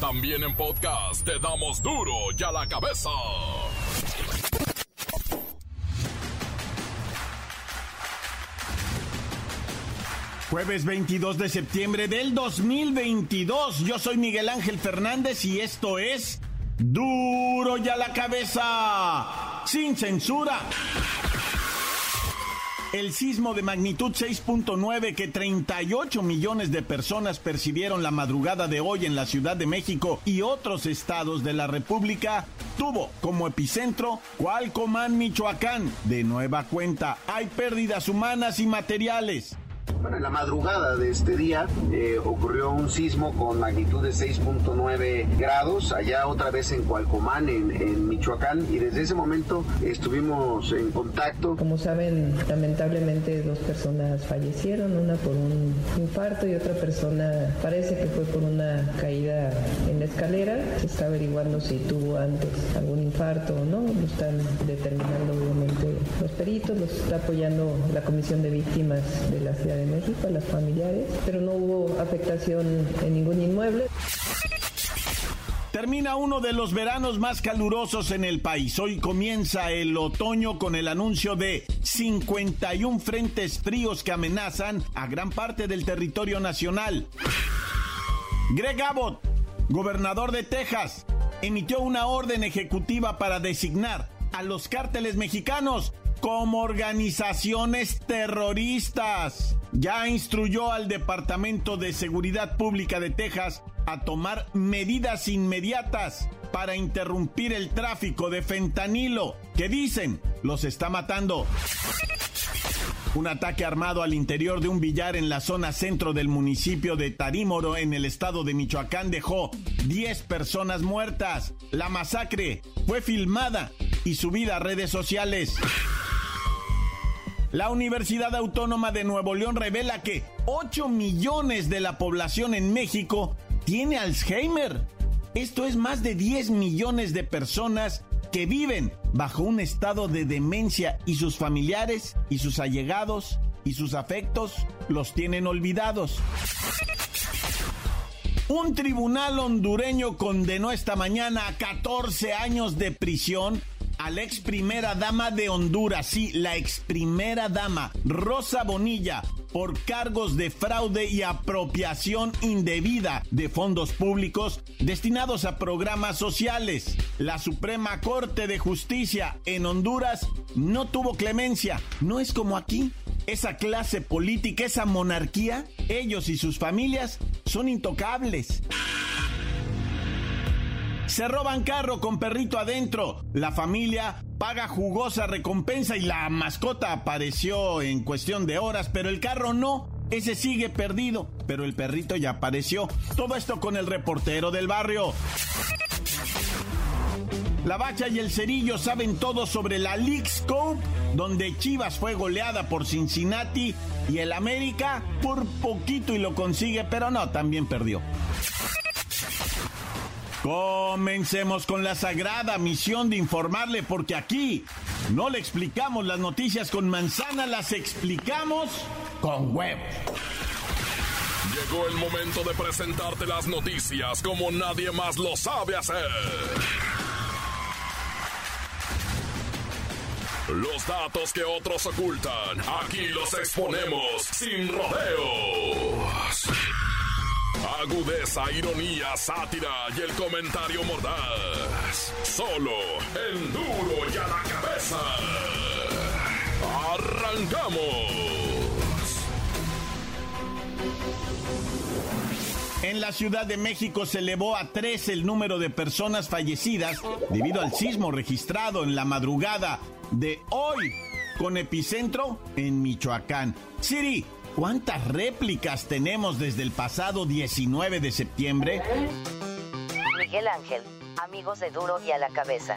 También en podcast te damos duro y a la cabeza. Jueves 22 de septiembre del 2022. Yo soy Miguel Ángel Fernández y esto es Duro y a la cabeza. Sin censura. El sismo de magnitud 6.9 que 38 millones de personas percibieron la madrugada de hoy en la Ciudad de México y otros estados de la República tuvo como epicentro Cualcomán, Michoacán. De nueva cuenta, hay pérdidas humanas y materiales. Bueno, en la madrugada de este día eh, ocurrió un sismo con magnitud de 6.9 grados, allá otra vez en Cualcomán, en, Michoacán, y desde ese momento estuvimos en contacto. Como saben, lamentablemente dos personas fallecieron, una por un infarto y otra persona parece que fue por una caída en la escalera. Se está averiguando si tuvo antes algún infarto o no, lo están determinando los peritos, los está apoyando la Comisión de Víctimas de la Ciudad de México, las familiares, pero no hubo afectación en ningún inmueble. Termina uno de los veranos más calurosos en el país. Hoy comienza el otoño con el anuncio de 51 frentes fríos que amenazan a gran parte del territorio nacional. Greg Abbott, gobernador de Texas, emitió una orden ejecutiva para designar a los cárteles mexicanos como organizaciones terroristas. Ya instruyó al Departamento de Seguridad Pública de Texas a tomar medidas inmediatas para interrumpir el tráfico de fentanilo, que dicen los está matando. Un ataque armado al interior de un billar en la zona centro del municipio de Tarímoro, en el estado de Michoacán, dejó 10 personas muertas. La masacre fue filmada y subida a redes sociales. La Universidad Autónoma de Nuevo León revela que 8 millones de la población en México tiene Alzheimer. Esto es más de 10 millones de personas que viven bajo un estado de demencia y sus familiares y sus allegados y sus afectos los tienen olvidados. Un tribunal hondureño condenó esta mañana a 14 años de prisión a la ex primera dama de Honduras, sí, la ex primera dama, Rosa Bonilla, por cargos de fraude y apropiación indebida de fondos públicos destinados a programas sociales. La Suprema Corte de Justicia en Honduras no tuvo clemencia, no es como aquí. Esa clase política, esa monarquía, ellos y sus familias son intocables. Se roban carro con perrito adentro. La familia paga jugosa recompensa y la mascota apareció en cuestión de horas, pero el carro no. Ese sigue perdido, pero el perrito ya apareció. Todo esto con el reportero del barrio. La Bacha y el Cerillo saben todo sobre la League Scope, donde Chivas fue goleada por Cincinnati y el América por poquito y lo consigue, pero no, también perdió. Comencemos con la sagrada misión de informarle porque aquí no le explicamos las noticias con manzana, las explicamos con huevo. Llegó el momento de presentarte las noticias como nadie más lo sabe hacer. Los datos que otros ocultan, aquí los exponemos sin rodeos. Agudeza, ironía, sátira y el comentario mordaz. Solo el duro y a la cabeza. ¡Arrancamos! En la Ciudad de México se elevó a tres el número de personas fallecidas debido al sismo registrado en la madrugada de hoy, con epicentro en Michoacán. Siri, ¿Cuántas réplicas tenemos desde el pasado 19 de septiembre? Miguel Ángel, amigos de Duro y a la cabeza.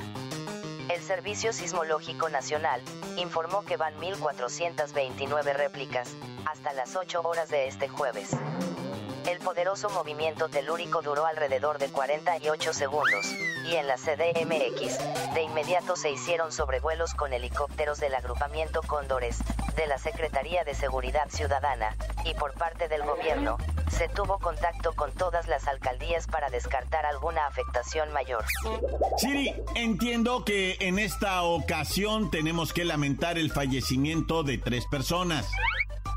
El Servicio Sismológico Nacional informó que van 1.429 réplicas, hasta las 8 horas de este jueves. El poderoso movimiento telúrico duró alrededor de 48 segundos, y en la CDMX, de inmediato se hicieron sobrevuelos con helicópteros del agrupamiento Cóndores, de la Secretaría de Seguridad Ciudadana, y por parte del gobierno, se tuvo contacto con todas las alcaldías para descartar alguna afectación mayor. Siri, entiendo que en esta ocasión tenemos que lamentar el fallecimiento de tres personas.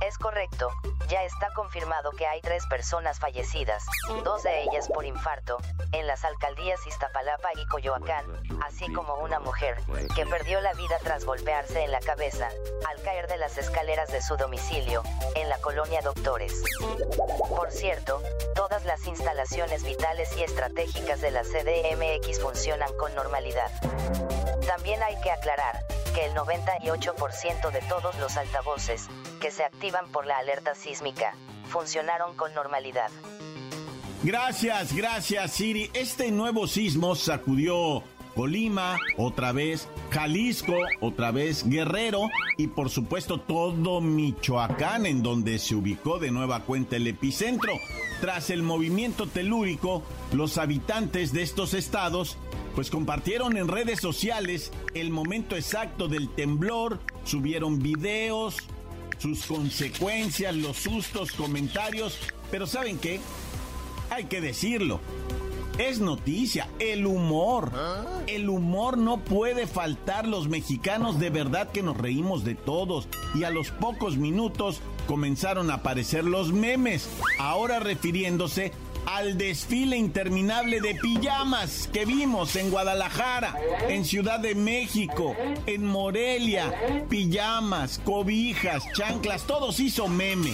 Es correcto, ya está confirmado que hay tres personas fallecidas, dos de ellas por infarto, en las alcaldías Iztapalapa y Coyoacán, así como una mujer, que perdió la vida tras golpearse en la cabeza, al caer de las escaleras de su domicilio, en la colonia Doctores. Por cierto, todas las instalaciones vitales y estratégicas de la CDMX funcionan con normalidad. También hay que aclarar que el 98% de todos los altavoces, que se activan por la alerta sísmica, funcionaron con normalidad. Gracias, gracias Siri. Este nuevo sismo sacudió Colima, otra vez Jalisco, otra vez Guerrero y por supuesto todo Michoacán en donde se ubicó de nueva cuenta el epicentro. Tras el movimiento telúrico, los habitantes de estos estados pues compartieron en redes sociales el momento exacto del temblor, subieron videos, sus consecuencias, los sustos, comentarios, pero ¿saben qué? Hay que decirlo. Es noticia, el humor. El humor no puede faltar. Los mexicanos de verdad que nos reímos de todos. Y a los pocos minutos comenzaron a aparecer los memes. Ahora refiriéndose al desfile interminable de pijamas que vimos en Guadalajara, en Ciudad de México, en Morelia. Pijamas, cobijas, chanclas, todos hizo meme.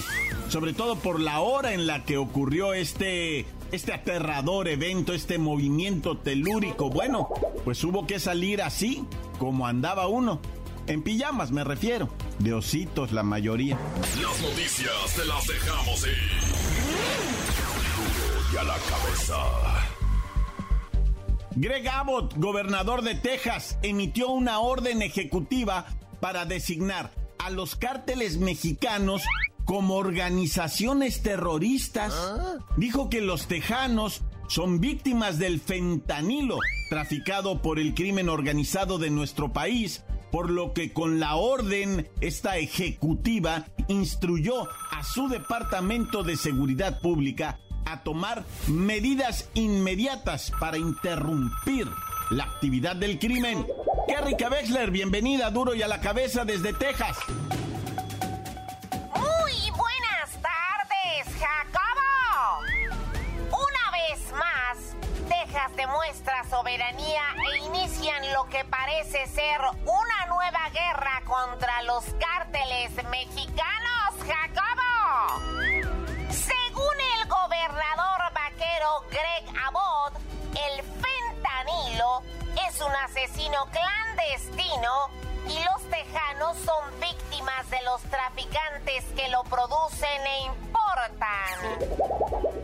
Sobre todo por la hora en la que ocurrió este, este aterrador evento, este movimiento telúrico. Bueno, pues hubo que salir así, como andaba uno. En pijamas me refiero. De ositos la mayoría. Las noticias te las dejamos ir a la cabeza. Greg Abbott, gobernador de Texas, emitió una orden ejecutiva para designar a los cárteles mexicanos como organizaciones terroristas. Dijo que los tejanos son víctimas del fentanilo traficado por el crimen organizado de nuestro país, por lo que con la orden esta ejecutiva instruyó a su Departamento de Seguridad Pública a tomar medidas inmediatas para interrumpir la actividad del crimen. Kerrika Wexler, bienvenida Duro y a la cabeza desde Texas. Muy buenas tardes, Jacobo. Una vez más, Texas demuestra soberanía e inician lo que parece ser una nueva guerra contra los cárteles mexicanos, Jacobo asesino clandestino y los tejanos son víctimas de los traficantes que lo producen e importan.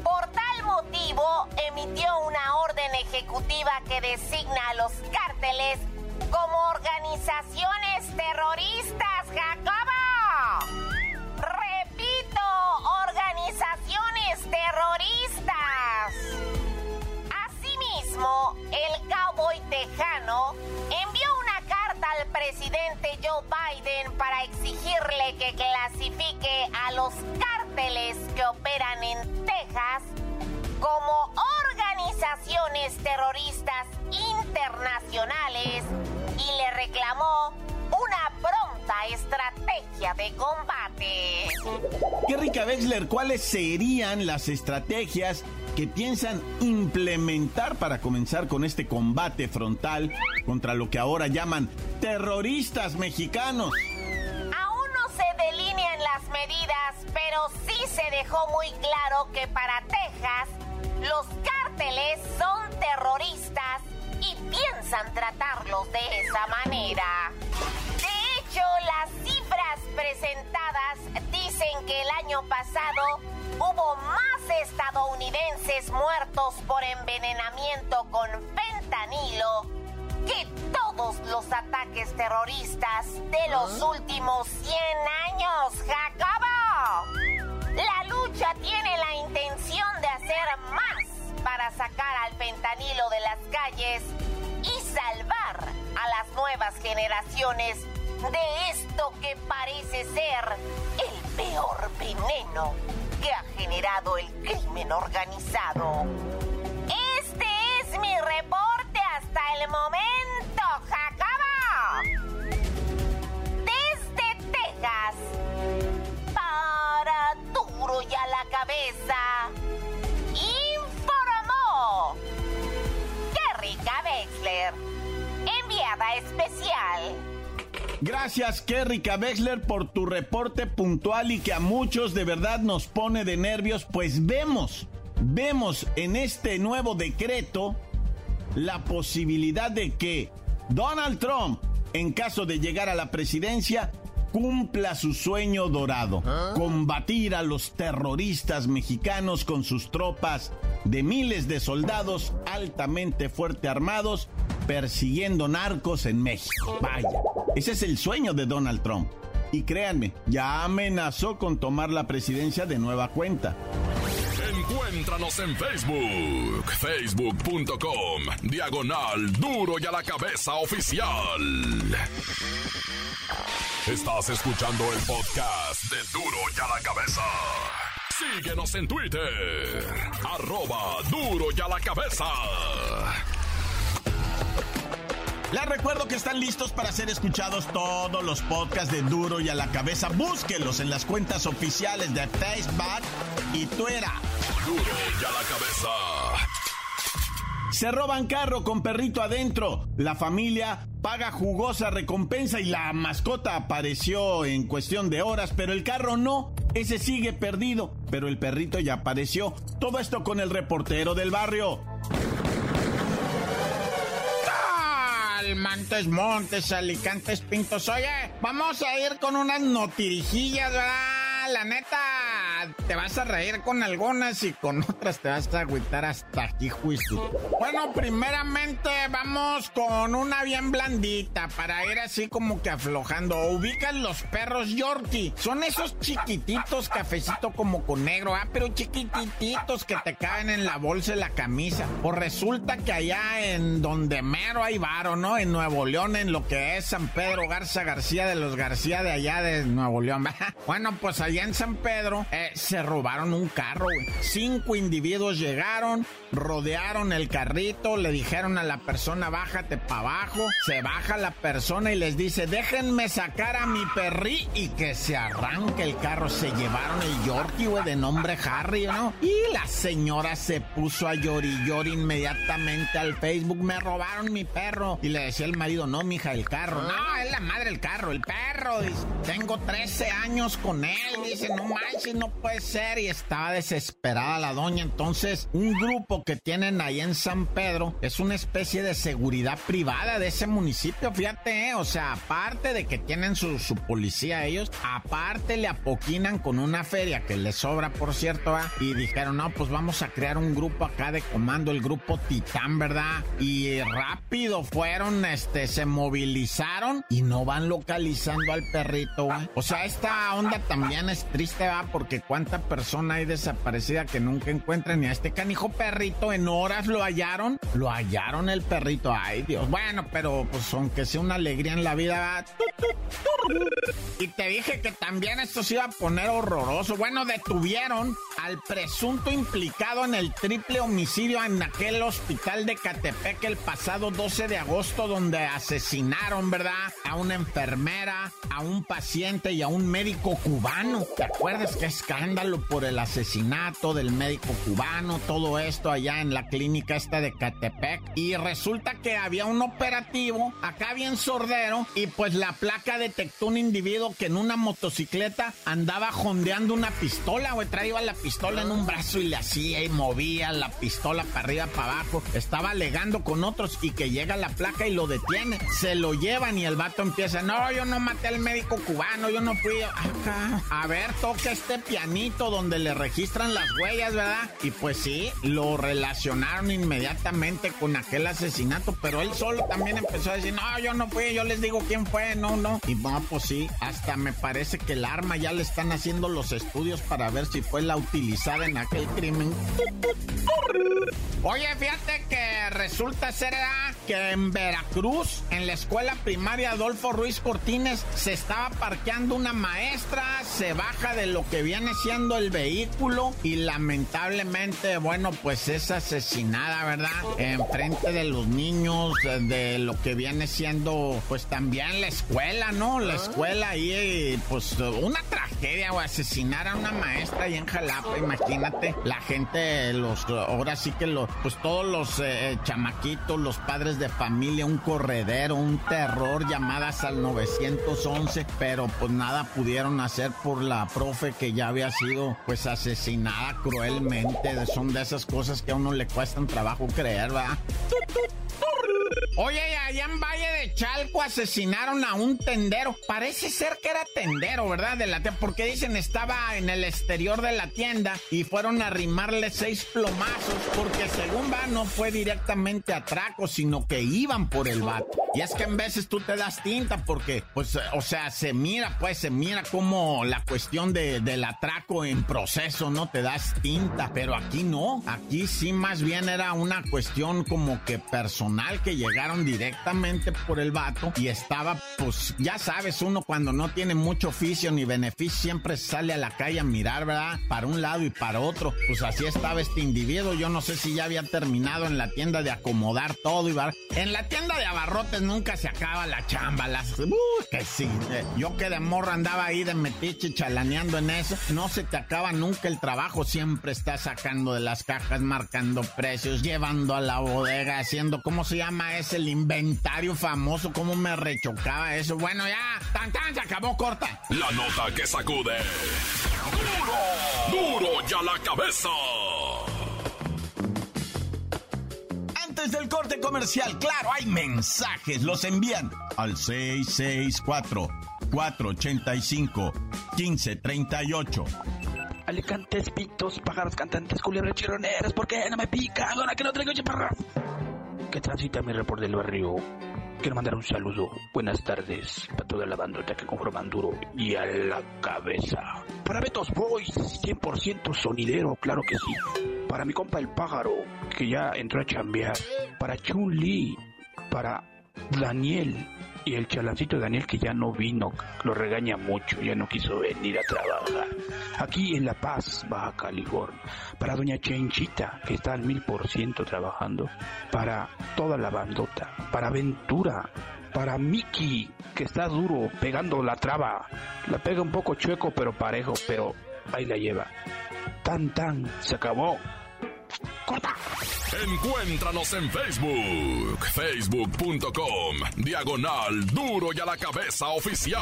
Por tal motivo, emitió una orden ejecutiva que designa a los cárteles como organizaciones terroristas, Jacobo. Repito, organizaciones terroristas. El cowboy tejano envió una carta al presidente Joe Biden para exigirle que clasifique a los cárteles que operan en Texas como organizaciones terroristas internacionales y le reclamó una pronta estrategia de combate. Rica, Wexler, ¿cuáles serían las estrategias que piensan implementar para comenzar con este combate frontal contra lo que ahora llaman terroristas mexicanos? Aún no se delinean las medidas, pero sí se dejó muy claro que para Texas los cárteles son terroristas y piensan tratarlos de esa manera las cifras presentadas dicen que el año pasado hubo más estadounidenses muertos por envenenamiento con fentanilo que todos los ataques terroristas de los ¿Ah? últimos 100 años, Jacobo. La lucha tiene la intención de hacer más para sacar al fentanilo de las calles y salvar a las nuevas generaciones de esto que parece ser el peor veneno que ha generado el crimen organizado. Este es mi reporte hasta el momento. Gracias, Kerry Wexler, por tu reporte puntual y que a muchos de verdad nos pone de nervios, pues vemos, vemos en este nuevo decreto la posibilidad de que Donald Trump, en caso de llegar a la presidencia, cumpla su sueño dorado, combatir a los terroristas mexicanos con sus tropas de miles de soldados altamente fuerte armados persiguiendo narcos en México. Vaya, ese es el sueño de Donald Trump. Y créanme, ya amenazó con tomar la presidencia de nueva cuenta. Encuéntranos en Facebook, facebook.com, diagonal duro y a la cabeza oficial. Estás escuchando el podcast de duro y a la cabeza. Síguenos en Twitter, arroba duro y a la cabeza. Les recuerdo que están listos para ser escuchados todos los podcasts de Duro y a la cabeza. Búsquenlos en las cuentas oficiales de Facebook y Twitter. Duro y a la cabeza. Se roban carro con perrito adentro. La familia paga jugosa recompensa y la mascota apareció en cuestión de horas, pero el carro no. Ese sigue perdido, pero el perrito ya apareció. Todo esto con el reportero del barrio. Montes, Montes, Alicantes, Pintos. Oye, vamos a ir con unas notirijillas, ¿verdad? La neta, te vas a reír con algunas y con otras te vas a agüitar hasta aquí, juicio. Bueno, primeramente vamos con una bien blandita para ir así como que aflojando. Ubican los perros Yorkie. Son esos chiquititos, cafecito como con negro, ah, pero chiquititos que te caen en la bolsa de la camisa. Pues resulta que allá en donde mero hay varo, ¿no? En Nuevo León, en lo que es San Pedro Garza García de los García de allá de Nuevo León. bueno, pues allá en San Pedro eh, se robaron un carro, Cinco individuos llegaron, rodearon el carrito, le dijeron a la persona, bájate para abajo. Se baja la persona y les dice, déjenme sacar a mi perri y que se arranque el carro. Se llevaron el Yorkie, güey, de nombre Harry, ¿no? Y la señora se puso a llorar inmediatamente al Facebook. Me robaron mi perro. Y le decía el marido, no, mija, el carro. No, es la madre el carro, el perro. Tengo 13 años con él. Dice, no manches, no puede ser. Y estaba desesperada la doña. Entonces, un grupo que tienen ahí en San Pedro es una especie de seguridad privada de ese municipio, fíjate, ¿eh? o sea, aparte de que tienen su, policía ellos, aparte le apoquinan con una feria que les sobra, por cierto, ¿ah? y dijeron, no, pues vamos a crear un grupo acá de comando, el grupo Titán, ¿verdad? Y rápido fueron, este, se movilizaron y no van localizando al perrito, O sea, esta onda también es triste, ¿va? Porque cuánta persona hay desaparecida que nunca encuentran y a este canijo perrito en horas lo hallaron. Lo hallaron el perrito. Ay, Dios. Bueno, pero pues aunque sea una alegría en la vida. Y te dije que también esto se iba a poner horroroso. Bueno, detuvieron al presunto implicado en el triple homicidio en aquel hospital de Catepec el pasado 12 de agosto donde asesinaron, ¿verdad? A una enfermera, a un paciente y a un médico cubano. ¿Te acuerdas qué escándalo por el asesinato del médico cubano? Todo esto allá en la clínica esta de Catepec y resulta que había un operativo acá bien sordero y pues la placa detectó un individuo que en una motocicleta andaba jondeando una pistola, güey, traía la pistola en un brazo y le hacía y movía la pistola para arriba, para abajo, estaba alegando con otros y que llega la placa y lo detiene, se lo llevan y el vato empieza, no, yo no maté al médico cubano, yo no fui acá, a ver, toca este pianito donde le registran las huellas, ¿verdad? Y pues sí, lo relacionaron inmediatamente con aquel asesinato, pero él solo también empezó a decir, no, yo no fui, yo les digo quién fue, no, no. Y bueno, pues sí, hasta me parece que el arma ya le están haciendo los estudios para ver si fue la utilizada en aquel crimen. Oye, fíjate que resulta ser que en Veracruz, en la escuela primaria Adolfo Ruiz Cortines, se estaba parqueando una maestra, se baja de lo que viene siendo el vehículo y lamentablemente, bueno, pues es asesinada, ¿verdad? En frente de los niños, de lo que viene siendo, pues también la escuela, ¿no? La escuela ahí, pues una tragedia, o asesinar a una maestra ahí en Jalapa. imagínate, la gente, los, ahora sí que los, pues todos los eh, chamaquitos, los padres de familia, un corredero, un terror, llamadas al 911, pero pues nada pudieron hacer por la profe que ya había sido pues asesinada cruelmente. Son de esas cosas que a uno le cuestan trabajo creer, ¿verdad? Oye, allá en Valle de Chalco asesinaron a un tendero. Parece ser que era tendero, ¿verdad? De la porque dicen estaba en el exterior de la tienda y fueron a arrimarle seis plomazos porque según va no fue directamente atraco, sino que iban por el vato. Y es que en veces tú te das tinta porque, pues, o sea, se mira, pues, se mira como la cuestión de, del atraco en proceso, ¿no? Te das tinta, pero aquí no. Aquí sí más bien era una cuestión como que personal que llegaron directamente por el vato y estaba, pues ya sabes, uno cuando no tiene mucho oficio ni beneficio siempre sale a la calle a mirar, ¿verdad? Para un lado y para otro. Pues así estaba este individuo. Yo no sé si ya había terminado en la tienda de acomodar todo y va. En la tienda de abarrotes nunca se acaba la chamba. Las. Uh, que sí. Eh, yo que de morro andaba ahí de metiche chalaneando en eso. No se te acaba nunca el trabajo. Siempre estás sacando de las cajas, marcando precios, llevando a la bodega, haciendo, ¿cómo se llama? Es el inventario famoso, cómo me rechocaba eso. Bueno, ya, tan tan, se acabó corta. La nota que sacude. ¡Duro! ¡Duro ya la cabeza! Antes del corte comercial, claro, hay mensajes, los envían al 664 485 1538. Alicantes, pitos, pájaros, cantantes, culebras, chironeras, ¿por qué no me pican? Ahora que no traigo chaparra que transita mi report del barrio. Quiero mandar un saludo. Buenas tardes para toda la bandota que conforman duro y a la cabeza. Para Betos Boys, 100% sonidero, claro que sí. Para mi compa el pájaro, que ya entró a chambear. Para Chun Li. Para Daniel, y el chalancito Daniel que ya no vino, lo regaña mucho, ya no quiso venir a trabajar. Aquí en La Paz, Baja California. Para doña Chenchita, que está al mil por ciento trabajando. Para toda la bandota. Para Ventura. Para Mickey, que está duro, pegando la traba. La pega un poco chueco, pero parejo, pero ahí la lleva. Tan tan, se acabó. ¡Corta! Encuéntranos en Facebook, facebook.com, diagonal duro y a la cabeza oficial.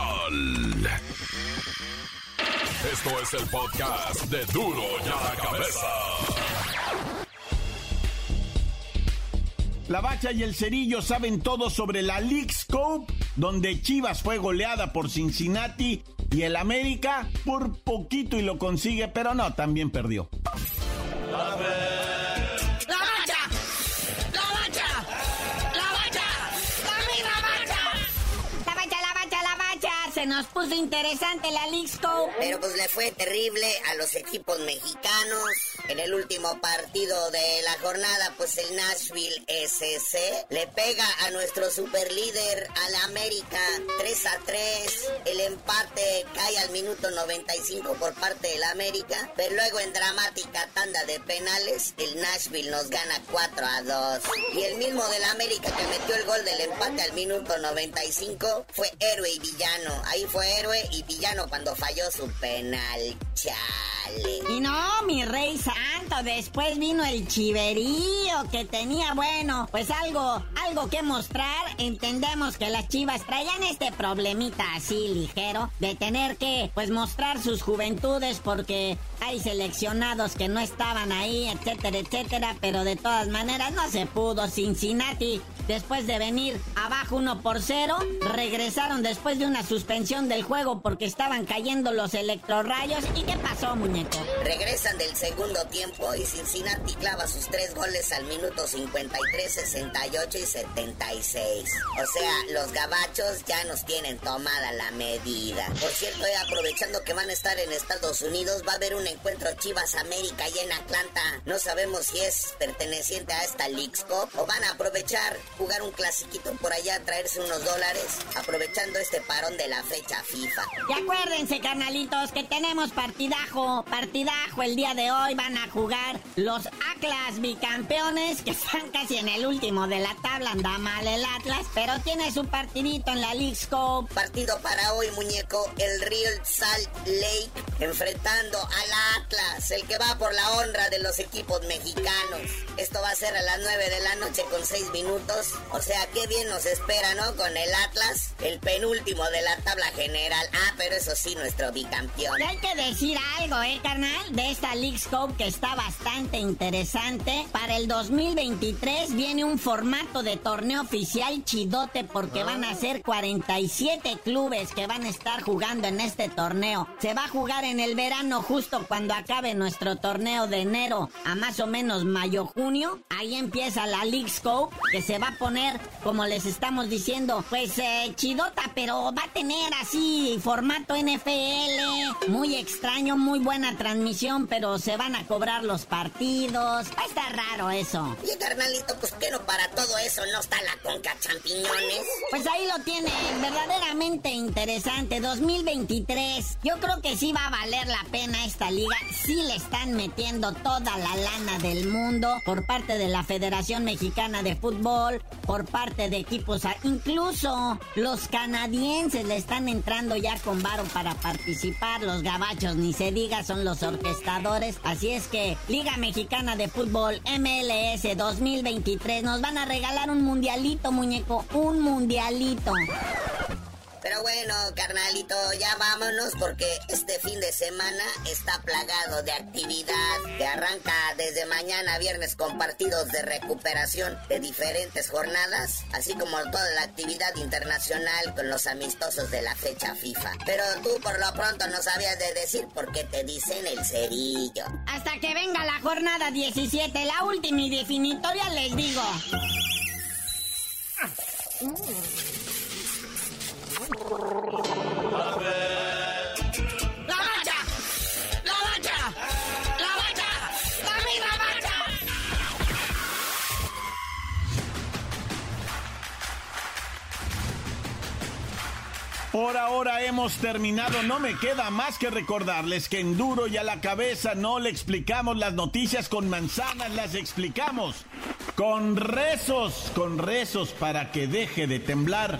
Esto es el podcast de duro y a la cabeza. La Bacha y el Cerillo saben todo sobre la League Scope, donde Chivas fue goleada por Cincinnati y el América por poquito y lo consigue, pero no, también perdió. Nos puso interesante la Lixco. Pero pues le fue terrible a los equipos mexicanos. En el último partido de la jornada, pues el Nashville SC le pega a nuestro superlíder, al América, 3 a 3. El empate cae al minuto 95 por parte del América. Pero luego en dramática tanda de penales, el Nashville nos gana 4 a 2. Y el mismo del América que metió el gol del empate al minuto 95 fue héroe y villano ahí fue héroe y villano cuando falló su penal. Chale. Y no, mi rey santo, después vino el chiverío que tenía, bueno, pues algo, algo que mostrar. Entendemos que las chivas traían este problemita así ligero de tener que, pues, mostrar sus juventudes porque hay seleccionados que no estaban ahí, etcétera, etcétera, pero de todas maneras no se pudo. Cincinnati, después de venir abajo 1 por 0, regresaron después de una suspensión del juego porque estaban cayendo los electrorrayos. ¿Y qué pasó, muñeco? Regresan del segundo tiempo y Cincinnati clava sus tres goles al minuto 53, 68 y 76. O sea, los gabachos ya nos tienen tomada la medida. Por cierto, aprovechando que van a estar en Estados Unidos, va a haber un encuentro Chivas América y en Atlanta. No sabemos si es perteneciente a esta Leagues o van a aprovechar jugar un clasiquito por allá, traerse unos dólares, aprovechando este parón de la fecha FIFA. Y acuérdense, carnalitos, que tenemos partidajo, partidajo el día de hoy. Van a jugar los Atlas bicampeones, que están casi en el último de la tabla. Anda mal el Atlas, pero tiene su partidito en la League Scope. Partido para hoy, muñeco. El Real Salt Lake enfrentando al Atlas, el que va por la honra de los equipos mexicanos. Esto va a ser a las 9 de la noche con 6 minutos. O sea, qué bien nos espera, ¿no? Con el Atlas, el penúltimo de la tabla general. Ah, pero eso sí, nuestro bicampeón. hay que decir algo, ¿eh, carnal? De esta League Scope que está bastante interesante. Para el 2023 viene un formato de torneo oficial chidote porque van a ser 47 clubes que van a estar jugando en este torneo. Se va a jugar en el verano justo cuando acabe nuestro torneo de enero a más o menos mayo-junio. Ahí empieza la League Scope que se va a poner, como les estamos diciendo, pues eh, chidota, pero va a tener así formato NFL. Muy extraño, muy buena transmisión, pero se van a cobrar los partidos. Va a estar raro eso. Oye, carnalito, pues que no para todo eso no está la conca champiñones. Pues ahí lo tiene, verdaderamente interesante. 2023. Yo creo que sí va a valer la pena esta liga. Sí le están metiendo toda la lana del mundo por parte de la Federación Mexicana de Fútbol, por parte de equipos, incluso los canadienses le están entrando ya con varo para participar, los gabachos ni se diga son los orquestadores, así es que Liga Mexicana de Fútbol MLS 2023 nos van a regalar un mundialito, muñeco, un mundialito. Pero bueno, carnalito, ya vámonos porque este fin de semana está plagado de actividad que arranca desde mañana viernes con partidos de recuperación de diferentes jornadas, así como toda la actividad internacional con los amistosos de la fecha FIFA. Pero tú por lo pronto no sabías de decir por qué te dicen el cerillo. Hasta que venga la jornada 17, la última y definitoria les digo. Por ahora hemos terminado, no me queda más que recordarles que en duro y a la cabeza no le explicamos las noticias con manzanas, las explicamos con rezos, con rezos para que deje de temblar.